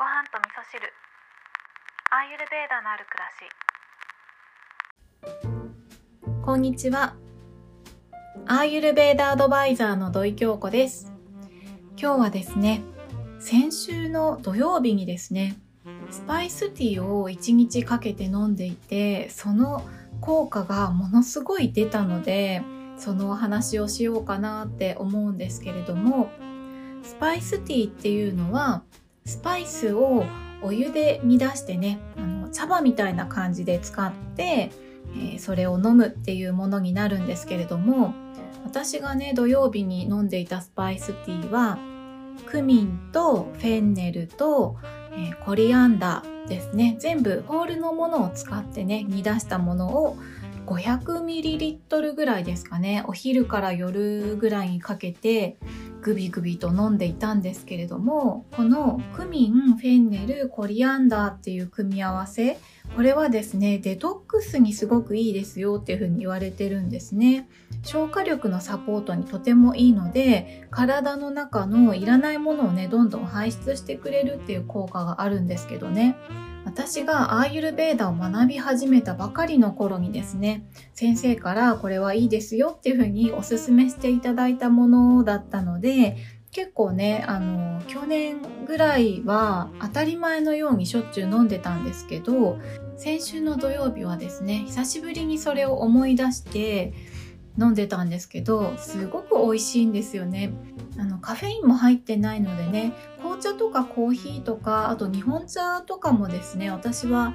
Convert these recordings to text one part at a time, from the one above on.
ご飯と味噌汁アーユルベーダのある暮らしこんにちは。アーユルベーダアドバイザーの土井京子です。今日はですね、先週の土曜日にですね、スパイスティーを1日かけて飲んでいて、その効果がものすごい出たので、そのお話をしようかなって思うんですけれども、スパイスティーっていうのは、スパイスをお湯で煮出してね、あの茶葉みたいな感じで使って、えーそれを飲むっていうものになるんですけれども私がね土曜日に飲んでいたスパイスティーはクミンとフェンネルと、えーコリアンダーですね。全部ホールのものを使ってね煮出したものを 500ml ぐらいですかね。お昼から夜ぐらいにかけてグビグビと飲んでいたんですけれどもこのクミンフェンネルコリアンダーっていう組み合わせこれはですねデトックスにすごくいいですよっていうふうに言われてるんですね。消化力のサポートにとてもいいので体の中のいらないものをねどんどん排出してくれるっていう効果があるんですけどね。私がアーユルベーダを学び始めたばかりの頃にですね先生からこれはいいですよっていうふうにおすすめしていただいたものだったので結構ねあの去年ぐらいは当たり前のようにしょっちゅう飲んでたんですけど先週の土曜日はですね久しぶりにそれを思い出して飲んでたんですけどすごく美味しいんですよね。あのカフェインも入ってないのでね紅茶とかコーヒーとかあと日本茶とかもですね私は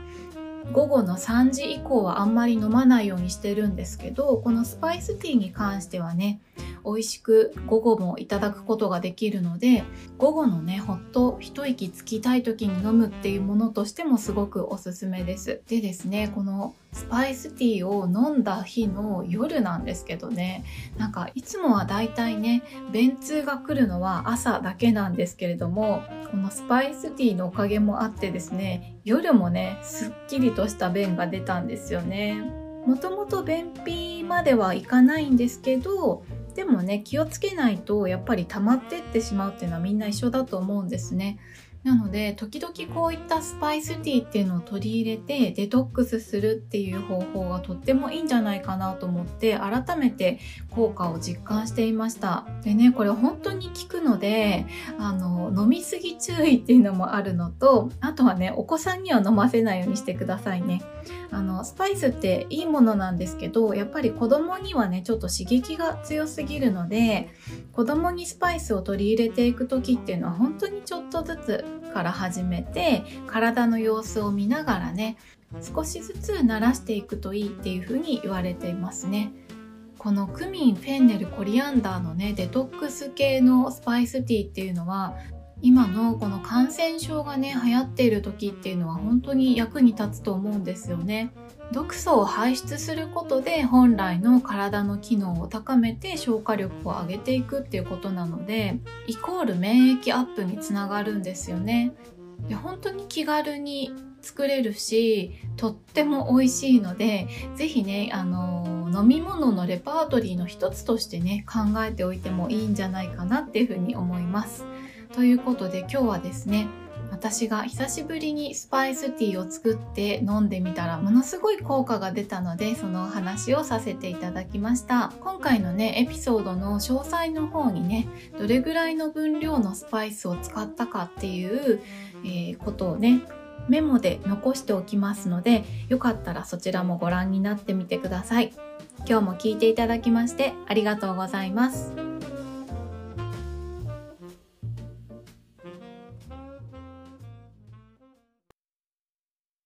午後の3時以降はあんまり飲まないようにしてるんですけどこのスパイスティーに関してはね美味しく午後もいただくことができるので午後のねほっと一息つきたい時に飲むっていうものとしてもすごくおすすめです。でですねこのスパイスティーを飲んだ日の夜なんですけどねなんかいつもはだいたいね便通が来るのは朝だけなんですけれどもこのスパイスティーのおかげもあってですね夜もねすっきりとした便が出たんですよね。もともと便秘まではいかないんですけどでもね気をつけないとやっぱり溜まってってしまうっていうのはみんな一緒だと思うんですね。なので時々こういったスパイスティーっていうのを取り入れてデトックスするっていう方法がとってもいいんじゃないかなと思って改めて効果を実感していました。でねこれ本当に効くのであの飲みすぎ注意っていうのもあるのとあとはねお子さんには飲ませないようにしてくださいね。あのスパイスっていいものなんですけどやっぱり子供にはねちょっと刺激が強すぎるので子供にスパイスを取り入れていく時っていうのは本当にちょっとずつから始めて体の様子を見ながらね少しずつ慣らしていくといいっていうふうに言われていますね。このクミン、フェンネル、コリアンダーのねデトックス系のスパイスティーっていうのは今のこの感染症がね流行っている時っていうのは本当に役に立つと思うんですよね。毒素を排出することで本来の体の機能を高めて消化力を上げていくっていうことなのでイコール免疫アップにつながるんですよね。で本当に気軽に作れるしとっても美味しいので是非ねあの飲み物のレパートリーの一つとしてね考えておいてもいいんじゃないかなっていうふうに思います。ということで今日はですね私が久しぶりにスパイスティーを作って飲んでみたらものすごい効果が出たのでそのお話をさせていただきました。今回のねエピソードの詳細の方にねどれぐらいの分量のスパイスを使ったかっていう、えーことをねメモで残しておきますのでよかったらそちらもご覧になってみてください。今日も聞いていただきましてありがとうございます。